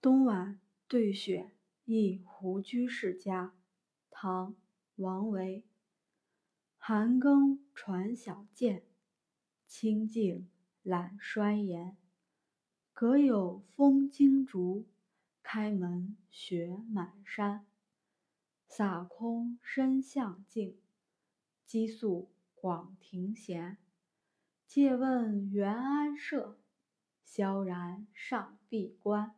东莞对雪忆胡居士家，唐·王维。寒更传晓渐，清静懒衰颜。隔有风惊竹，开门雪满山。洒空深巷静，鸡宿广庭闲。借问袁安社，萧然上闭关。